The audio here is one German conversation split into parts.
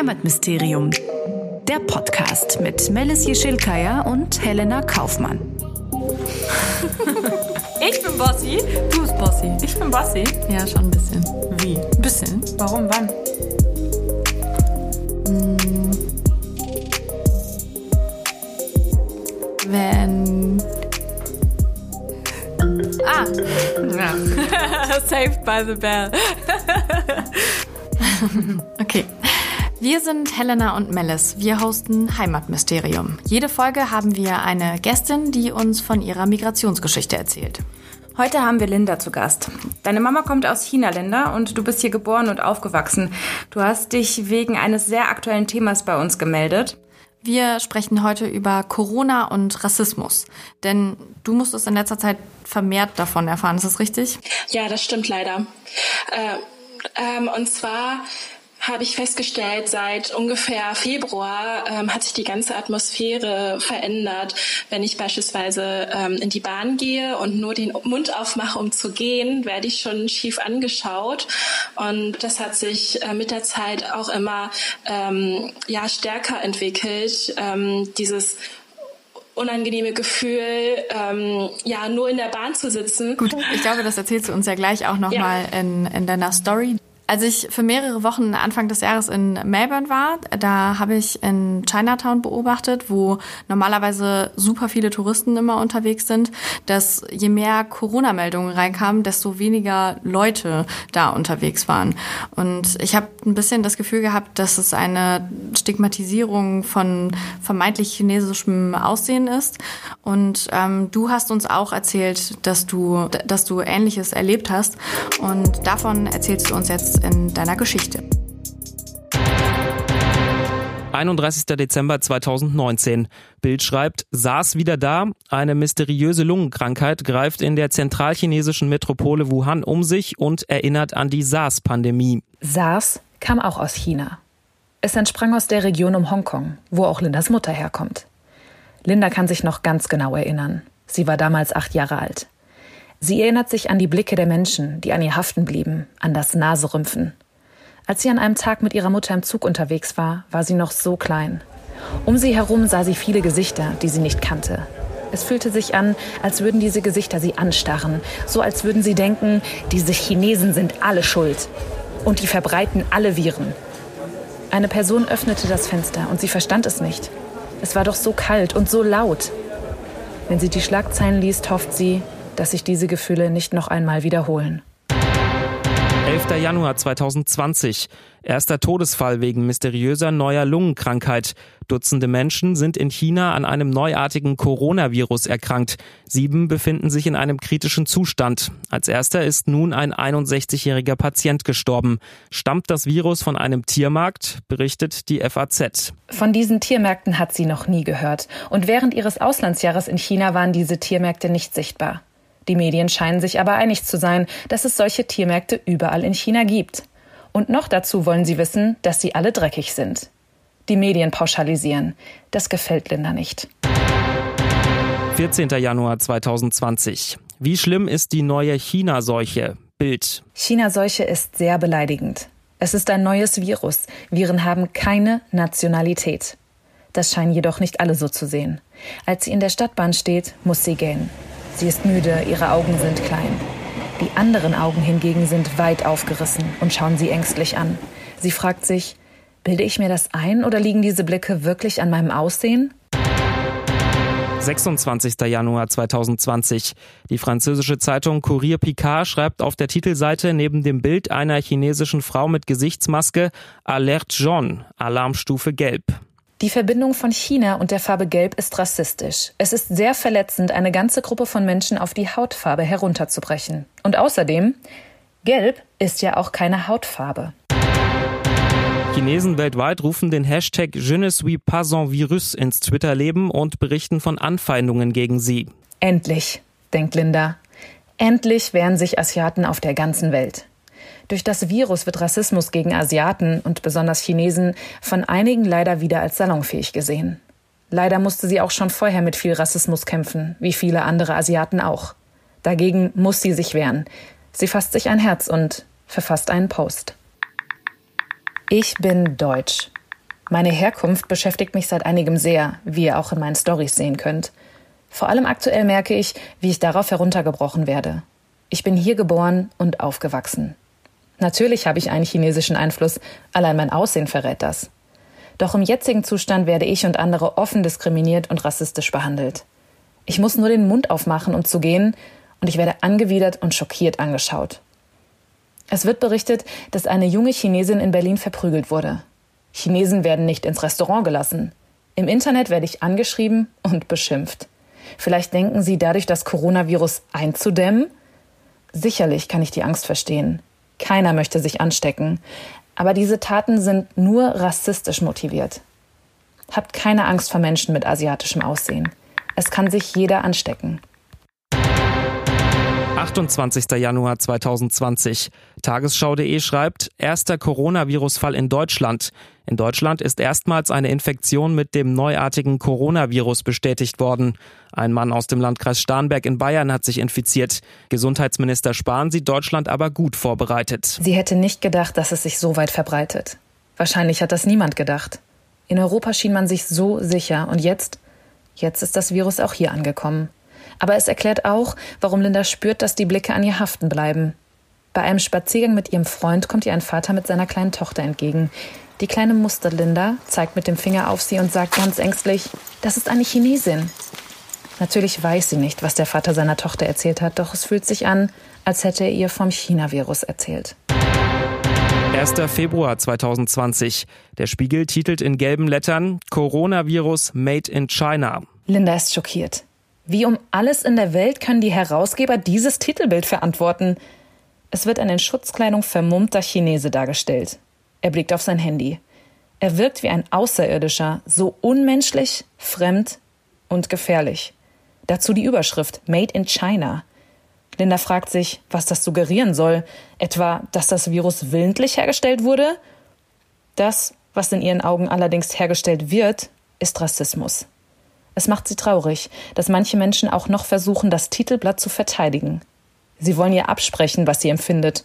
Heimatmysterium. Der Podcast mit Melis Jeschilkaya und Helena Kaufmann. Ich bin Bossi. Du bist Bossi. Ich bin Bossi. Ja, schon ein bisschen. Wie? Ein bisschen. Warum? Wann? Wenn. Ah! Ja. Saved by the bell. Wir sind Helena und Melis. Wir hosten Heimatmysterium. Jede Folge haben wir eine Gästin, die uns von ihrer Migrationsgeschichte erzählt. Heute haben wir Linda zu Gast. Deine Mama kommt aus China, Linda, und du bist hier geboren und aufgewachsen. Du hast dich wegen eines sehr aktuellen Themas bei uns gemeldet. Wir sprechen heute über Corona und Rassismus. Denn du musstest in letzter Zeit vermehrt davon erfahren, ist das richtig? Ja, das stimmt leider. Äh, ähm, und zwar habe ich festgestellt, seit ungefähr Februar ähm, hat sich die ganze Atmosphäre verändert. Wenn ich beispielsweise ähm, in die Bahn gehe und nur den Mund aufmache, um zu gehen, werde ich schon schief angeschaut. Und das hat sich äh, mit der Zeit auch immer ähm, ja stärker entwickelt. Ähm, dieses unangenehme Gefühl, ähm, ja, nur in der Bahn zu sitzen. Gut, ich glaube, das erzählst du uns ja gleich auch nochmal ja. in, in deiner Story. Als ich für mehrere Wochen Anfang des Jahres in Melbourne war, da habe ich in Chinatown beobachtet, wo normalerweise super viele Touristen immer unterwegs sind, dass je mehr Corona-Meldungen reinkamen, desto weniger Leute da unterwegs waren. Und ich habe ein bisschen das Gefühl gehabt, dass es eine Stigmatisierung von vermeintlich chinesischem Aussehen ist. Und ähm, du hast uns auch erzählt, dass du, dass du Ähnliches erlebt hast. Und davon erzählst du uns jetzt in deiner Geschichte. 31. Dezember 2019. Bild schreibt, SARS wieder da. Eine mysteriöse Lungenkrankheit greift in der zentralchinesischen Metropole Wuhan um sich und erinnert an die SARS-Pandemie. SARS kam auch aus China. Es entsprang aus der Region um Hongkong, wo auch Lindas Mutter herkommt. Linda kann sich noch ganz genau erinnern. Sie war damals acht Jahre alt. Sie erinnert sich an die Blicke der Menschen, die an ihr haften blieben, an das Naserümpfen. Als sie an einem Tag mit ihrer Mutter im Zug unterwegs war, war sie noch so klein. Um sie herum sah sie viele Gesichter, die sie nicht kannte. Es fühlte sich an, als würden diese Gesichter sie anstarren, so als würden sie denken, diese Chinesen sind alle schuld und die verbreiten alle Viren. Eine Person öffnete das Fenster und sie verstand es nicht. Es war doch so kalt und so laut. Wenn sie die Schlagzeilen liest, hofft sie, dass sich diese Gefühle nicht noch einmal wiederholen. 11. Januar 2020. Erster Todesfall wegen mysteriöser neuer Lungenkrankheit. Dutzende Menschen sind in China an einem neuartigen Coronavirus erkrankt. Sieben befinden sich in einem kritischen Zustand. Als erster ist nun ein 61-jähriger Patient gestorben. Stammt das Virus von einem Tiermarkt, berichtet die FAZ. Von diesen Tiermärkten hat sie noch nie gehört. Und während ihres Auslandsjahres in China waren diese Tiermärkte nicht sichtbar. Die Medien scheinen sich aber einig zu sein, dass es solche Tiermärkte überall in China gibt. Und noch dazu wollen sie wissen, dass sie alle dreckig sind. Die Medien pauschalisieren. Das gefällt Linda nicht. 14. Januar 2020. Wie schlimm ist die neue China-Seuche? Bild. China-Seuche ist sehr beleidigend. Es ist ein neues Virus. Viren haben keine Nationalität. Das scheinen jedoch nicht alle so zu sehen. Als sie in der Stadtbahn steht, muss sie gehen. Sie ist müde, ihre Augen sind klein. Die anderen Augen hingegen sind weit aufgerissen und schauen sie ängstlich an. Sie fragt sich, bilde ich mir das ein oder liegen diese Blicke wirklich an meinem Aussehen? 26. Januar 2020. Die französische Zeitung Courrier Picard schreibt auf der Titelseite neben dem Bild einer chinesischen Frau mit Gesichtsmaske Alerte jaune, Alarmstufe gelb. Die Verbindung von China und der Farbe Gelb ist rassistisch. Es ist sehr verletzend, eine ganze Gruppe von Menschen auf die Hautfarbe herunterzubrechen. Und außerdem, Gelb ist ja auch keine Hautfarbe. Chinesen weltweit rufen den Hashtag Je ne suis pas un virus ins Twitter-Leben und berichten von Anfeindungen gegen sie. Endlich, denkt Linda. Endlich wehren sich Asiaten auf der ganzen Welt. Durch das Virus wird Rassismus gegen Asiaten und besonders Chinesen von einigen leider wieder als salonfähig gesehen. Leider musste sie auch schon vorher mit viel Rassismus kämpfen, wie viele andere Asiaten auch. Dagegen muss sie sich wehren. Sie fasst sich ein Herz und verfasst einen Post. Ich bin deutsch. Meine Herkunft beschäftigt mich seit einigem sehr, wie ihr auch in meinen Stories sehen könnt. Vor allem aktuell merke ich, wie ich darauf heruntergebrochen werde. Ich bin hier geboren und aufgewachsen. Natürlich habe ich einen chinesischen Einfluss, allein mein Aussehen verrät das. Doch im jetzigen Zustand werde ich und andere offen diskriminiert und rassistisch behandelt. Ich muss nur den Mund aufmachen, um zu gehen, und ich werde angewidert und schockiert angeschaut. Es wird berichtet, dass eine junge Chinesin in Berlin verprügelt wurde. Chinesen werden nicht ins Restaurant gelassen. Im Internet werde ich angeschrieben und beschimpft. Vielleicht denken Sie dadurch das Coronavirus einzudämmen? Sicherlich kann ich die Angst verstehen. Keiner möchte sich anstecken. Aber diese Taten sind nur rassistisch motiviert. Habt keine Angst vor Menschen mit asiatischem Aussehen. Es kann sich jeder anstecken. 28. Januar 2020. Tagesschau.de schreibt, erster Coronavirus-Fall in Deutschland. In Deutschland ist erstmals eine Infektion mit dem neuartigen Coronavirus bestätigt worden. Ein Mann aus dem Landkreis Starnberg in Bayern hat sich infiziert. Gesundheitsminister Spahn sieht Deutschland aber gut vorbereitet. Sie hätte nicht gedacht, dass es sich so weit verbreitet. Wahrscheinlich hat das niemand gedacht. In Europa schien man sich so sicher und jetzt, jetzt ist das Virus auch hier angekommen. Aber es erklärt auch, warum Linda spürt, dass die Blicke an ihr haften bleiben. Bei einem Spaziergang mit ihrem Freund kommt ihr ein Vater mit seiner kleinen Tochter entgegen. Die kleine Muster Linda zeigt mit dem Finger auf sie und sagt ganz ängstlich, das ist eine Chinesin. Natürlich weiß sie nicht, was der Vater seiner Tochter erzählt hat, doch es fühlt sich an, als hätte er ihr vom China-Virus erzählt. 1. Februar 2020. Der Spiegel titelt in gelben Lettern Coronavirus Made in China. Linda ist schockiert. Wie um alles in der Welt können die Herausgeber dieses Titelbild verantworten? Es wird eine in Schutzkleidung vermummter Chinese dargestellt. Er blickt auf sein Handy. Er wirkt wie ein Außerirdischer, so unmenschlich, fremd und gefährlich. Dazu die Überschrift Made in China. Linda fragt sich, was das suggerieren soll. Etwa, dass das Virus willentlich hergestellt wurde? Das, was in ihren Augen allerdings hergestellt wird, ist Rassismus. Es macht sie traurig, dass manche Menschen auch noch versuchen, das Titelblatt zu verteidigen. Sie wollen ihr absprechen, was sie empfindet.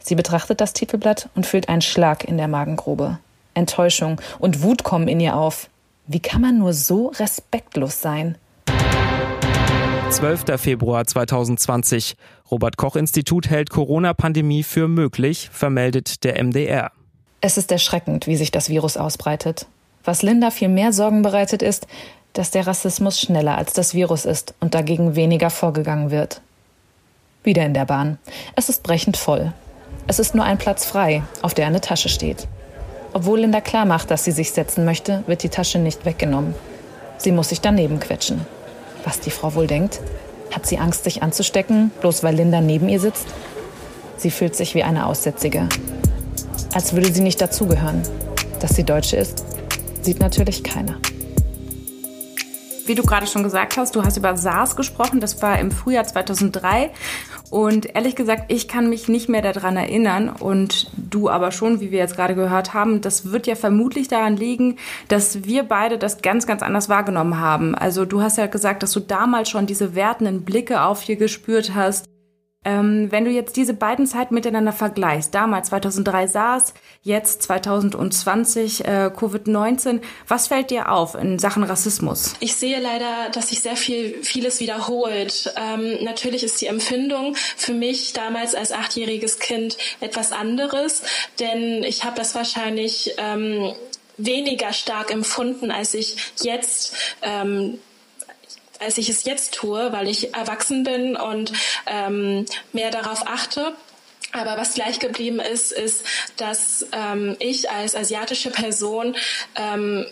Sie betrachtet das Titelblatt und fühlt einen Schlag in der Magengrube. Enttäuschung und Wut kommen in ihr auf. Wie kann man nur so respektlos sein? 12. Februar 2020. Robert Koch Institut hält Corona-Pandemie für möglich, vermeldet der MDR. Es ist erschreckend, wie sich das Virus ausbreitet. Was Linda viel mehr Sorgen bereitet ist, dass der Rassismus schneller als das Virus ist und dagegen weniger vorgegangen wird. Wieder in der Bahn. Es ist brechend voll. Es ist nur ein Platz frei, auf der eine Tasche steht. Obwohl Linda klar macht, dass sie sich setzen möchte, wird die Tasche nicht weggenommen. Sie muss sich daneben quetschen. Was die Frau wohl denkt? Hat sie Angst, sich anzustecken, bloß weil Linda neben ihr sitzt? Sie fühlt sich wie eine Aussätzige. Als würde sie nicht dazugehören. Dass sie Deutsche ist, sieht natürlich keiner. Wie du gerade schon gesagt hast, du hast über SARS gesprochen. Das war im Frühjahr 2003. Und ehrlich gesagt, ich kann mich nicht mehr daran erinnern und du aber schon, wie wir jetzt gerade gehört haben. Das wird ja vermutlich daran liegen, dass wir beide das ganz, ganz anders wahrgenommen haben. Also du hast ja gesagt, dass du damals schon diese wertenden Blicke auf dir gespürt hast. Ähm, wenn du jetzt diese beiden Zeiten miteinander vergleichst, damals 2003 SARS, jetzt 2020 äh, Covid-19, was fällt dir auf in Sachen Rassismus? Ich sehe leider, dass sich sehr viel vieles wiederholt. Ähm, natürlich ist die Empfindung für mich damals als achtjähriges Kind etwas anderes, denn ich habe das wahrscheinlich ähm, weniger stark empfunden, als ich jetzt ähm, als ich es jetzt tue, weil ich erwachsen bin und ähm, mehr darauf achte. Aber was gleich geblieben ist, ist, dass ähm, ich als asiatische Person ähm,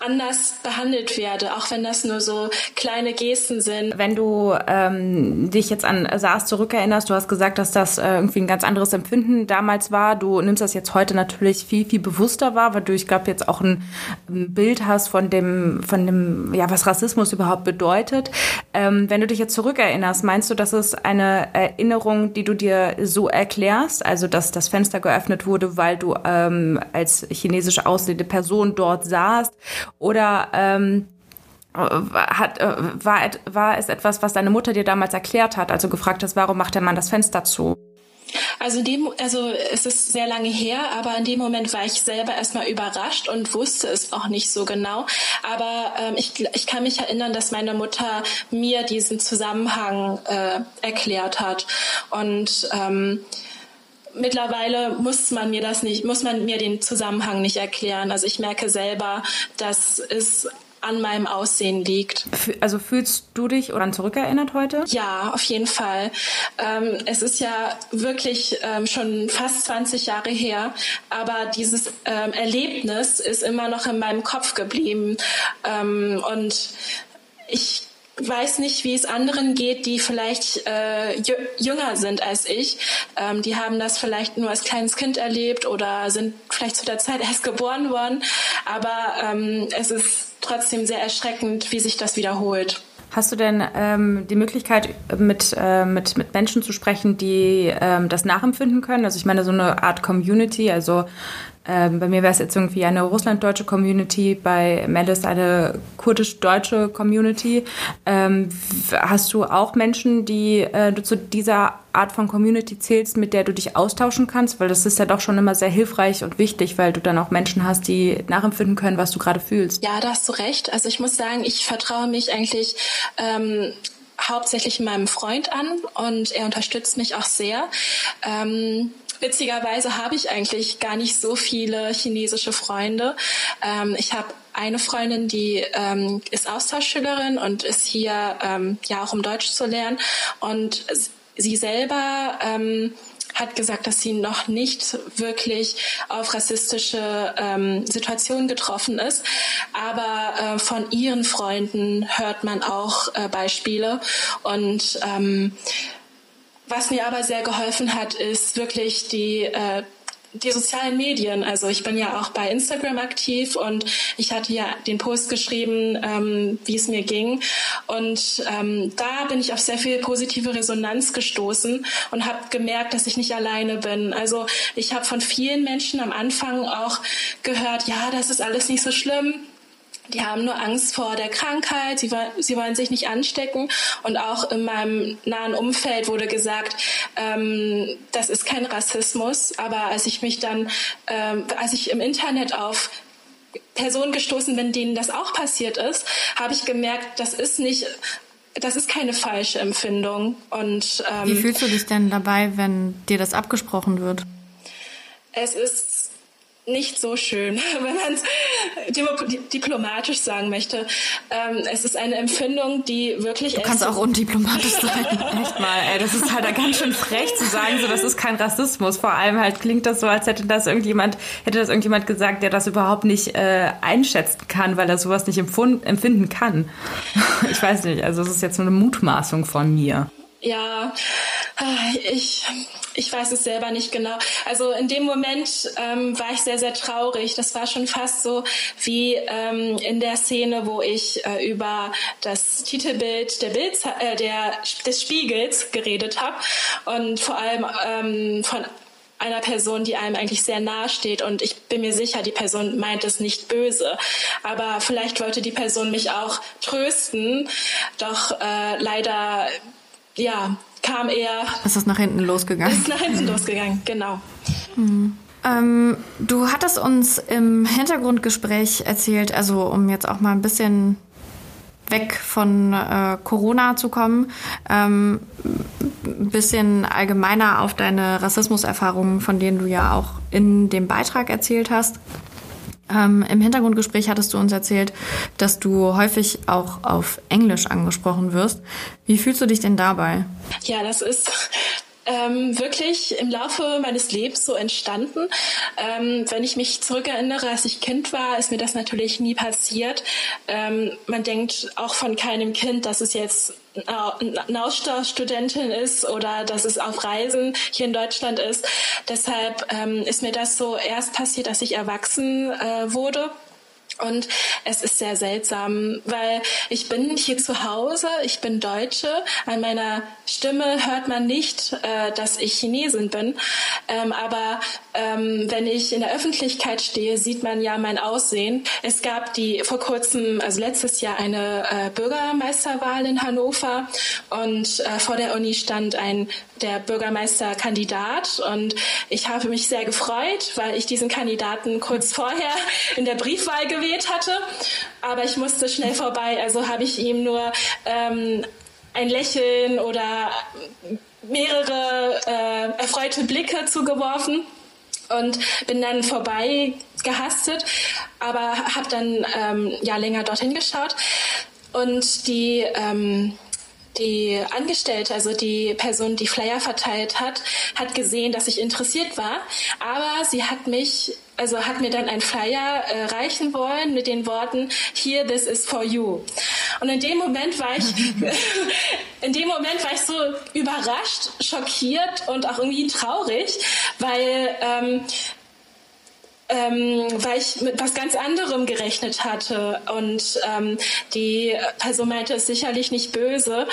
anders behandelt werde, auch wenn das nur so kleine Gesten sind. Wenn du ähm, dich jetzt an SARS zurückerinnerst, du hast gesagt, dass das äh, irgendwie ein ganz anderes Empfinden damals war. Du nimmst das jetzt heute natürlich viel, viel bewusster wahr, weil du, ich glaube, jetzt auch ein, Bild hast von dem, von dem, ja, was Rassismus überhaupt bedeutet. Ähm, wenn du dich jetzt zurückerinnerst, meinst du, dass es eine Erinnerung, die du dir so erklärst, also dass das Fenster geöffnet wurde, weil du ähm, als chinesische aussehende Person dort saßt? Oder ähm, hat, äh, war, war es etwas, was deine Mutter dir damals erklärt hat, also gefragt hast, warum macht der Mann das Fenster zu? Also, dem, also es ist sehr lange her, aber in dem Moment war ich selber erstmal überrascht und wusste es auch nicht so genau. Aber ähm, ich, ich kann mich erinnern, dass meine Mutter mir diesen Zusammenhang äh, erklärt hat. Und ähm, mittlerweile muss man mir das nicht, muss man mir den Zusammenhang nicht erklären. Also ich merke selber, dass es an meinem Aussehen liegt. Also fühlst du dich daran zurückerinnert heute? Ja, auf jeden Fall. Ähm, es ist ja wirklich ähm, schon fast 20 Jahre her, aber dieses ähm, Erlebnis ist immer noch in meinem Kopf geblieben. Ähm, und ich weiß nicht, wie es anderen geht, die vielleicht äh, jünger sind als ich. Ähm, die haben das vielleicht nur als kleines Kind erlebt oder sind vielleicht zu der Zeit erst geboren worden. Aber ähm, es ist trotzdem sehr erschreckend, wie sich das wiederholt. Hast du denn ähm, die Möglichkeit, mit, äh, mit, mit Menschen zu sprechen, die ähm, das nachempfinden können? Also ich meine, so eine Art Community, also ähm, bei mir wäre es jetzt irgendwie eine russlanddeutsche Community, bei Melis eine kurdisch-deutsche Community. Ähm, hast du auch Menschen, die äh, du zu dieser Art von Community zählst, mit der du dich austauschen kannst? Weil das ist ja doch schon immer sehr hilfreich und wichtig, weil du dann auch Menschen hast, die nachempfinden können, was du gerade fühlst. Ja, da hast du recht. Also ich muss sagen, ich vertraue mich eigentlich ähm, hauptsächlich meinem Freund an und er unterstützt mich auch sehr. Ähm, Witzigerweise habe ich eigentlich gar nicht so viele chinesische Freunde. Ähm, ich habe eine Freundin, die ähm, ist Austauschschülerin und ist hier ähm, ja auch um Deutsch zu lernen. Und sie selber ähm, hat gesagt, dass sie noch nicht wirklich auf rassistische ähm, Situationen getroffen ist. Aber äh, von ihren Freunden hört man auch äh, Beispiele. Und ähm, was mir aber sehr geholfen hat, ist wirklich die äh, die sozialen Medien. Also ich bin ja auch bei Instagram aktiv und ich hatte ja den Post geschrieben, ähm, wie es mir ging. Und ähm, da bin ich auf sehr viel positive Resonanz gestoßen und habe gemerkt, dass ich nicht alleine bin. Also ich habe von vielen Menschen am Anfang auch gehört, ja, das ist alles nicht so schlimm die haben nur Angst vor der Krankheit, sie, sie wollen sich nicht anstecken. Und auch in meinem nahen Umfeld wurde gesagt, ähm, das ist kein Rassismus. Aber als ich mich dann, ähm, als ich im Internet auf Personen gestoßen bin, denen das auch passiert ist, habe ich gemerkt, das ist nicht das ist keine falsche Empfindung. Und, ähm, Wie fühlst du dich denn dabei, wenn dir das abgesprochen wird? Es ist nicht so schön, wenn man es diplomatisch sagen möchte. Ähm, es ist eine Empfindung, die wirklich. Du kannst auch undiplomatisch sein. Echt mal, ey, das ist halt da ganz schön frech zu sagen, so das ist kein Rassismus. Vor allem halt klingt das so, als hätte das irgendjemand, hätte das irgendjemand gesagt, der das überhaupt nicht äh, einschätzen kann, weil er sowas nicht empfinden kann. ich weiß nicht, also es ist jetzt nur eine Mutmaßung von mir. Ja, ich, ich weiß es selber nicht genau. Also in dem Moment ähm, war ich sehr, sehr traurig. Das war schon fast so wie ähm, in der Szene, wo ich äh, über das Titelbild der Bild, äh, der, des Spiegels geredet habe und vor allem ähm, von einer Person, die einem eigentlich sehr nahe steht. Und ich bin mir sicher, die Person meint es nicht böse. Aber vielleicht wollte die Person mich auch trösten. Doch äh, leider ja, kam er. Ist das nach hinten losgegangen? Ist nach hinten losgegangen, genau. Mhm. Ähm, du hattest uns im Hintergrundgespräch erzählt, also um jetzt auch mal ein bisschen weg von äh, Corona zu kommen, ähm, ein bisschen allgemeiner auf deine Rassismuserfahrungen, von denen du ja auch in dem Beitrag erzählt hast. Ähm, Im Hintergrundgespräch hattest du uns erzählt, dass du häufig auch auf Englisch angesprochen wirst. Wie fühlst du dich denn dabei? Ja, das ist ähm, wirklich im Laufe meines Lebens so entstanden. Ähm, wenn ich mich zurückerinnere, als ich Kind war, ist mir das natürlich nie passiert. Ähm, man denkt auch von keinem Kind, dass es jetzt eine Austauschstudentin ist oder dass es auf Reisen hier in Deutschland ist. Deshalb ähm, ist mir das so erst passiert, dass ich erwachsen äh, wurde Und es ist sehr seltsam, weil ich bin hier zu Hause, ich bin Deutsche. An meiner Stimme hört man nicht, äh, dass ich Chinesin bin. Ähm, aber ähm, wenn ich in der Öffentlichkeit stehe, sieht man ja mein Aussehen. Es gab die vor kurzem, also letztes Jahr, eine äh, Bürgermeisterwahl in Hannover und äh, vor der Uni stand ein der Bürgermeisterkandidat und ich habe mich sehr gefreut, weil ich diesen Kandidaten kurz vorher in der Briefwahl gewählt hatte, aber ich musste schnell vorbei, also habe ich ihm nur ähm, ein Lächeln oder mehrere äh, erfreute Blicke zugeworfen und bin dann vorbei gehastet, aber habe dann ähm, ja länger dorthin geschaut. Und die ähm, die Angestellte, also die Person, die Flyer verteilt hat, hat gesehen, dass ich interessiert war, aber sie hat mich also hat mir dann ein Flyer äh, reichen wollen mit den Worten Here, this is for you. Und in dem Moment war ich, in dem Moment war ich so überrascht, schockiert und auch irgendwie traurig, weil ähm, ähm, weil ich mit was ganz anderem gerechnet hatte. Und ähm, die Person meinte es sicherlich nicht böse,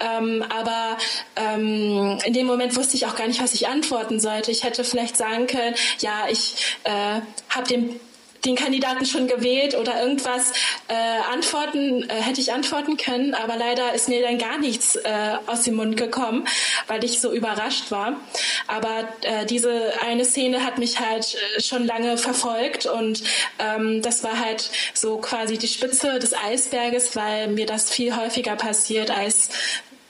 ähm, aber ähm, in dem Moment wusste ich auch gar nicht, was ich antworten sollte. Ich hätte vielleicht sagen können, ja, ich äh, habe dem den Kandidaten schon gewählt oder irgendwas äh, antworten, äh, hätte ich antworten können, aber leider ist mir dann gar nichts äh, aus dem Mund gekommen, weil ich so überrascht war. Aber äh, diese eine Szene hat mich halt äh, schon lange verfolgt und ähm, das war halt so quasi die Spitze des Eisberges, weil mir das viel häufiger passiert als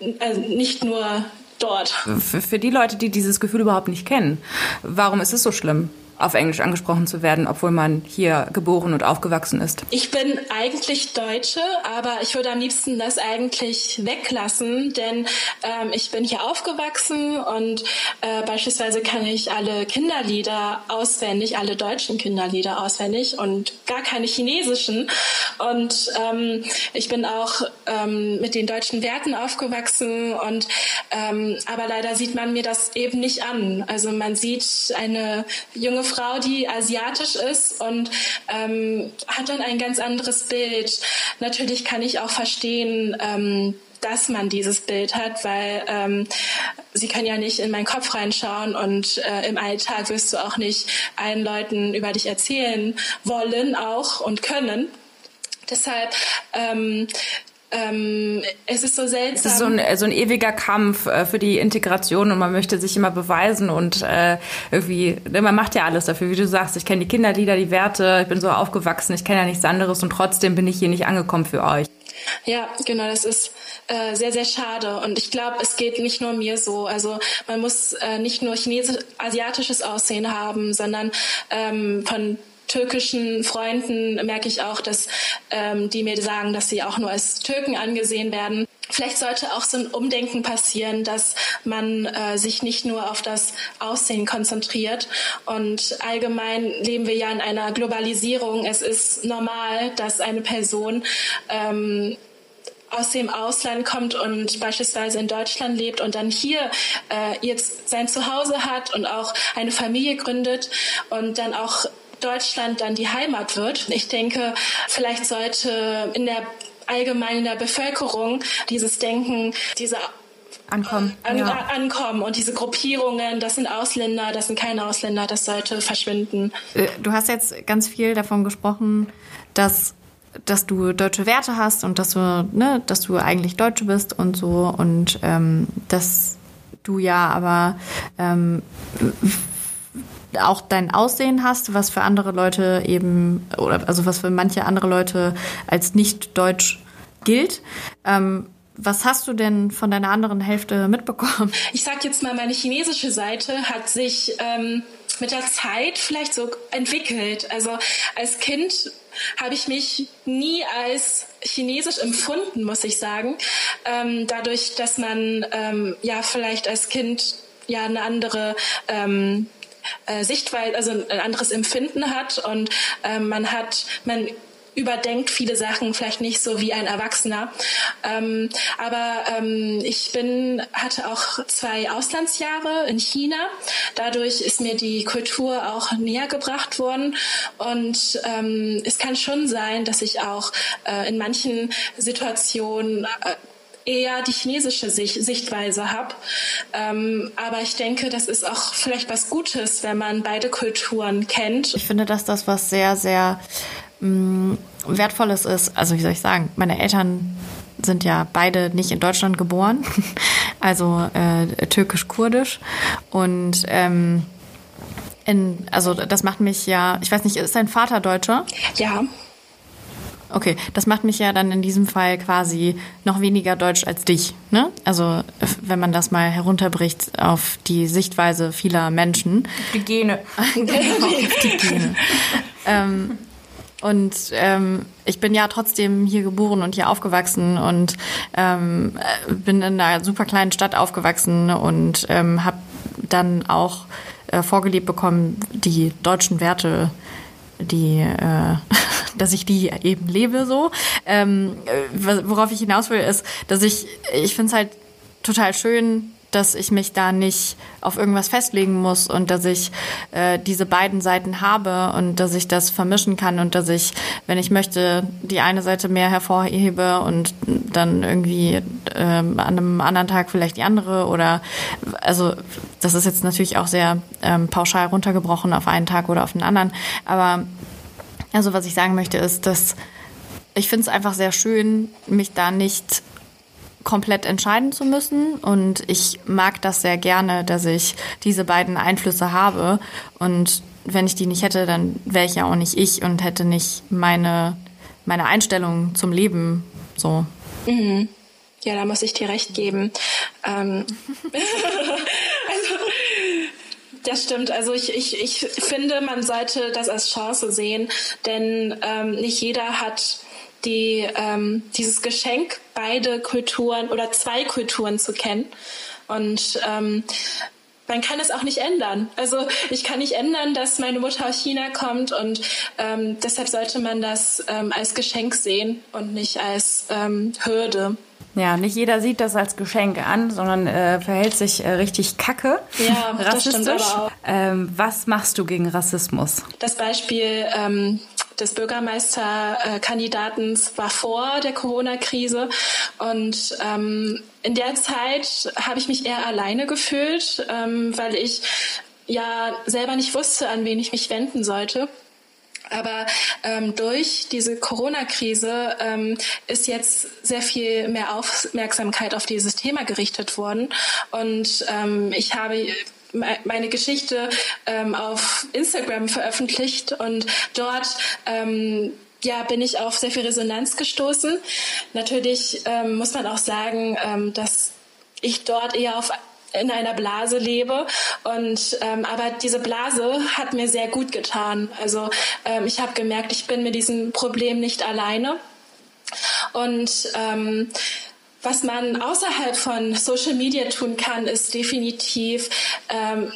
äh, nicht nur dort. Für, für die Leute, die dieses Gefühl überhaupt nicht kennen, warum ist es so schlimm? Auf Englisch angesprochen zu werden, obwohl man hier geboren und aufgewachsen ist? Ich bin eigentlich Deutsche, aber ich würde am liebsten das eigentlich weglassen, denn ähm, ich bin hier aufgewachsen und äh, beispielsweise kann ich alle Kinderlieder auswendig, alle deutschen Kinderlieder auswendig und gar keine chinesischen. Und ähm, ich bin auch ähm, mit den deutschen Werten aufgewachsen und ähm, aber leider sieht man mir das eben nicht an. Also man sieht eine junge Frau, die asiatisch ist und ähm, hat dann ein ganz anderes Bild. Natürlich kann ich auch verstehen, ähm, dass man dieses Bild hat, weil ähm, sie können ja nicht in meinen Kopf reinschauen und äh, im Alltag wirst du auch nicht allen Leuten über dich erzählen wollen auch und können. Deshalb ähm, ähm, es ist so seltsam. Es ist so ein, so ein ewiger Kampf äh, für die Integration und man möchte sich immer beweisen und äh, irgendwie, ne, man macht ja alles dafür, wie du sagst, ich kenne die Kinderlieder, die Werte, ich bin so aufgewachsen, ich kenne ja nichts anderes und trotzdem bin ich hier nicht angekommen für euch. Ja, genau, das ist äh, sehr, sehr schade. Und ich glaube, es geht nicht nur mir so. Also man muss äh, nicht nur chinesisch, asiatisches Aussehen haben, sondern ähm, von türkischen Freunden merke ich auch, dass ähm, die mir sagen, dass sie auch nur als Türken angesehen werden. Vielleicht sollte auch so ein Umdenken passieren, dass man äh, sich nicht nur auf das Aussehen konzentriert. Und allgemein leben wir ja in einer Globalisierung. Es ist normal, dass eine Person ähm, aus dem Ausland kommt und beispielsweise in Deutschland lebt und dann hier äh, jetzt sein Zuhause hat und auch eine Familie gründet und dann auch Deutschland dann die Heimat wird. Ich denke, vielleicht sollte in der allgemeinen der Bevölkerung dieses Denken, diese ankommen. An, ja. ankommen. Und diese Gruppierungen, das sind Ausländer, das sind keine Ausländer, das sollte verschwinden. Äh, du hast jetzt ganz viel davon gesprochen, dass dass du deutsche Werte hast und dass du, ne, dass du eigentlich Deutsche bist und so und ähm, dass du ja aber ähm, auch dein Aussehen hast, was für andere Leute eben, oder also was für manche andere Leute als nicht deutsch gilt. Ähm, was hast du denn von deiner anderen Hälfte mitbekommen? Ich sag jetzt mal, meine chinesische Seite hat sich ähm, mit der Zeit vielleicht so entwickelt. Also als Kind habe ich mich nie als chinesisch empfunden, muss ich sagen. Ähm, dadurch, dass man ähm, ja vielleicht als Kind ja eine andere ähm, äh, Sichtweise, also ein anderes Empfinden hat und äh, man hat, man überdenkt viele Sachen vielleicht nicht so wie ein Erwachsener. Ähm, aber ähm, ich bin, hatte auch zwei Auslandsjahre in China. Dadurch ist mir die Kultur auch näher gebracht worden. Und ähm, es kann schon sein, dass ich auch äh, in manchen Situationen äh, eher die chinesische Sicht, Sichtweise habe. Ähm, aber ich denke, das ist auch vielleicht was Gutes, wenn man beide Kulturen kennt. Ich finde, dass das was sehr, sehr mh, mm, Wertvolles ist. Also wie soll ich sagen, meine Eltern sind ja beide nicht in Deutschland geboren, also äh, türkisch-kurdisch und ähm, in, also das macht mich ja, ich weiß nicht, ist dein Vater Deutscher? Ja. Okay, das macht mich ja dann in diesem Fall quasi noch weniger deutsch als dich. Ne? Also wenn man das mal herunterbricht auf die Sichtweise vieler Menschen. Die Gene. genau, die Gene. ähm, und ähm, ich bin ja trotzdem hier geboren und hier aufgewachsen und ähm, bin in einer super kleinen Stadt aufgewachsen und ähm, habe dann auch äh, vorgelebt bekommen, die deutschen Werte, die, äh, dass ich die eben lebe so. Ähm, worauf ich hinaus will, ist, dass ich, ich finde es halt total schön, dass ich mich da nicht auf irgendwas festlegen muss und dass ich äh, diese beiden Seiten habe und dass ich das vermischen kann und dass ich, wenn ich möchte, die eine Seite mehr hervorhebe und dann irgendwie äh, an einem anderen Tag vielleicht die andere oder also das ist jetzt natürlich auch sehr ähm, pauschal runtergebrochen auf einen Tag oder auf den anderen, aber also was ich sagen möchte ist, dass ich finde es einfach sehr schön, mich da nicht komplett entscheiden zu müssen. Und ich mag das sehr gerne, dass ich diese beiden Einflüsse habe. Und wenn ich die nicht hätte, dann wäre ich ja auch nicht ich und hätte nicht meine, meine Einstellung zum Leben so. Mhm. Ja, da muss ich dir recht geben. Ähm, also, das stimmt. Also ich, ich, ich finde, man sollte das als Chance sehen, denn ähm, nicht jeder hat die, ähm, dieses Geschenk, beide Kulturen oder zwei Kulturen zu kennen. Und ähm, man kann es auch nicht ändern. Also ich kann nicht ändern, dass meine Mutter aus China kommt und ähm, deshalb sollte man das ähm, als Geschenk sehen und nicht als ähm, Hürde. Ja, nicht jeder sieht das als Geschenk an, sondern äh, verhält sich äh, richtig kacke. Ja, das stimmt aber auch. Ähm, was machst du gegen Rassismus? Das Beispiel ähm, des Bürgermeisterkandidaten war vor der Corona-Krise. Und ähm, in der Zeit habe ich mich eher alleine gefühlt, ähm, weil ich ja selber nicht wusste, an wen ich mich wenden sollte. Aber ähm, durch diese Corona-Krise ähm, ist jetzt sehr viel mehr Aufmerksamkeit auf dieses Thema gerichtet worden. Und ähm, ich habe meine Geschichte ähm, auf Instagram veröffentlicht und dort ähm, ja, bin ich auf sehr viel Resonanz gestoßen. Natürlich ähm, muss man auch sagen, ähm, dass ich dort eher auf in einer Blase lebe und ähm, aber diese Blase hat mir sehr gut getan. Also ähm, ich habe gemerkt, ich bin mit diesem Problem nicht alleine und ähm, was man außerhalb von Social Media tun kann, ist definitiv ähm,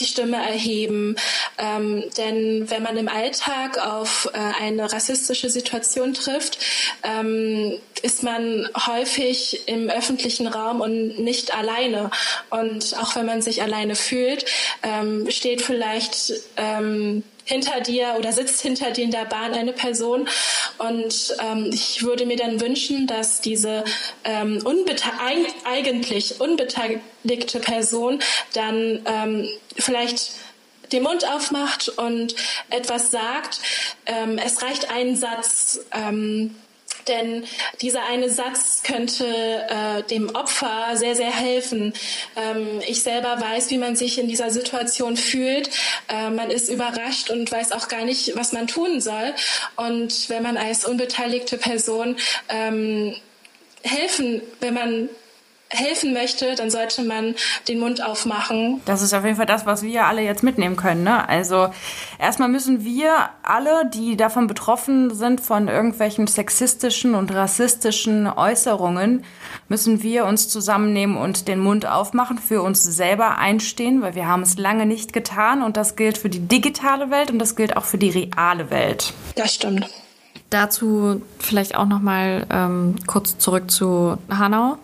die Stimme erheben. Ähm, denn wenn man im Alltag auf äh, eine rassistische Situation trifft, ähm, ist man häufig im öffentlichen Raum und nicht alleine. Und auch wenn man sich alleine fühlt, ähm, steht vielleicht ähm, hinter dir oder sitzt hinter dir in der Bahn eine Person. Und ähm, ich würde mir dann wünschen, dass diese ähm, unbete eigentlich unbeteiligte Person dann ähm, vielleicht den Mund aufmacht und etwas sagt. Ähm, es reicht ein Satz. Ähm, denn dieser eine Satz könnte äh, dem Opfer sehr, sehr helfen. Ähm, ich selber weiß, wie man sich in dieser Situation fühlt. Äh, man ist überrascht und weiß auch gar nicht, was man tun soll. Und wenn man als unbeteiligte Person ähm, helfen, wenn man helfen möchte, dann sollte man den Mund aufmachen. Das ist auf jeden Fall das, was wir alle jetzt mitnehmen können. Ne? Also erstmal müssen wir alle, die davon betroffen sind, von irgendwelchen sexistischen und rassistischen Äußerungen, müssen wir uns zusammennehmen und den Mund aufmachen, für uns selber einstehen, weil wir haben es lange nicht getan und das gilt für die digitale Welt und das gilt auch für die reale Welt. Das stimmt. dazu vielleicht auch noch mal ähm, kurz zurück zu Hanau,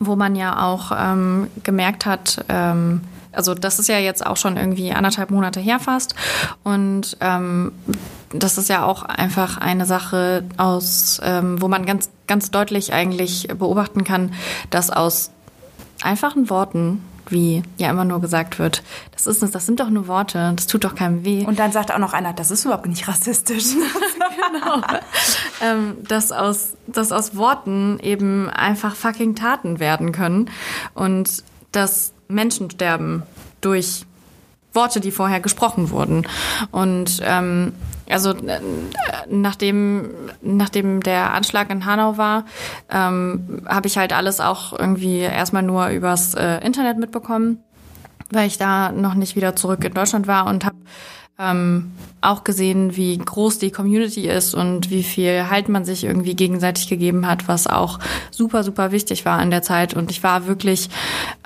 wo man ja auch ähm, gemerkt hat, ähm, also das ist ja jetzt auch schon irgendwie anderthalb Monate her fast. Und ähm, das ist ja auch einfach eine Sache aus, ähm, wo man ganz ganz deutlich eigentlich beobachten kann, dass aus einfachen Worten wie ja immer nur gesagt wird, das ist das sind doch nur Worte, das tut doch keinem weh. Und dann sagt auch noch einer, das ist überhaupt nicht rassistisch. genau. ähm, dass aus dass aus Worten eben einfach fucking Taten werden können und dass Menschen sterben durch Worte, die vorher gesprochen wurden. Und ähm, also äh, nachdem, nachdem der Anschlag in Hanau war, ähm, habe ich halt alles auch irgendwie erstmal nur übers äh, Internet mitbekommen, weil ich da noch nicht wieder zurück in Deutschland war und habe ähm, auch gesehen, wie groß die Community ist und wie viel Halt man sich irgendwie gegenseitig gegeben hat, was auch super, super wichtig war in der Zeit. Und ich war wirklich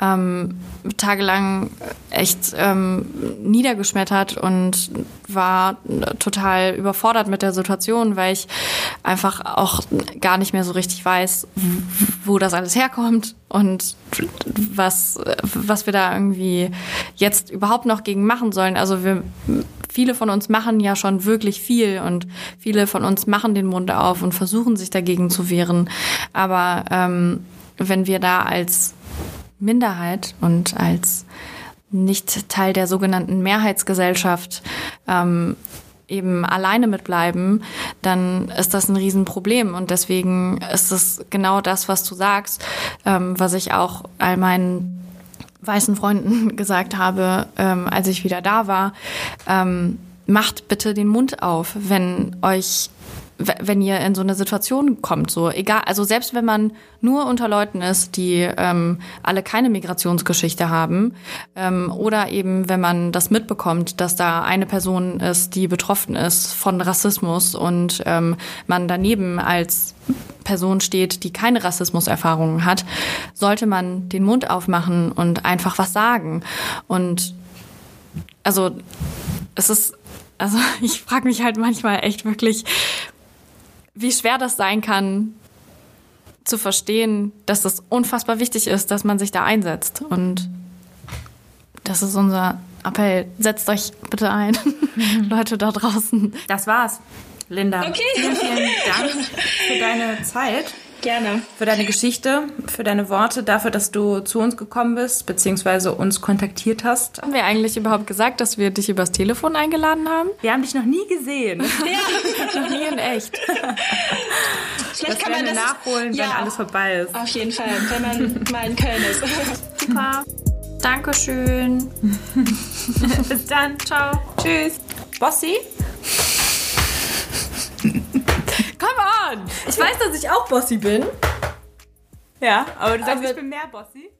ähm, tagelang echt ähm, niedergeschmettert und war total überfordert mit der Situation, weil ich einfach auch gar nicht mehr so richtig weiß, wo das alles herkommt und was, was wir da irgendwie jetzt überhaupt noch gegen machen sollen. Also wir viele von uns machen ja schon wirklich viel und viele von uns machen den Mund auf und versuchen sich dagegen zu wehren. Aber ähm, wenn wir da als Minderheit und als nicht Teil der sogenannten Mehrheitsgesellschaft ähm, eben alleine mitbleiben, dann ist das ein Riesenproblem. Und deswegen ist es genau das, was du sagst, ähm, was ich auch all meinen weißen Freunden gesagt habe, ähm, als ich wieder da war, ähm, macht bitte den Mund auf, wenn euch wenn ihr in so eine Situation kommt, so egal, also selbst wenn man nur unter Leuten ist, die ähm, alle keine Migrationsgeschichte haben, ähm, oder eben wenn man das mitbekommt, dass da eine Person ist, die betroffen ist von Rassismus und ähm, man daneben als Person steht, die keine Rassismuserfahrungen hat, sollte man den Mund aufmachen und einfach was sagen. Und also es ist, also ich frage mich halt manchmal echt wirklich, wie schwer das sein kann, zu verstehen, dass es unfassbar wichtig ist, dass man sich da einsetzt. Und das ist unser Appell. Setzt euch bitte ein, Leute da draußen. Das war's. Linda. Okay. Vielen, vielen Dank für deine Zeit. Gerne. Für deine Geschichte, für deine Worte, dafür, dass du zu uns gekommen bist, beziehungsweise uns kontaktiert hast. Haben wir eigentlich überhaupt gesagt, dass wir dich übers Telefon eingeladen haben? Wir haben dich noch nie gesehen. Ja. noch nie in echt. Vielleicht Das kann man wir das nachholen, wenn ja, alles vorbei ist. Auf jeden Fall, wenn man mal in Köln ist. Super. Dankeschön. Bis dann. Ciao. Tschüss. Bossi? Come on! Ich weiß, dass ich auch Bossy bin. Ja, aber du sagst, Aber- ich bin mehr Bossi.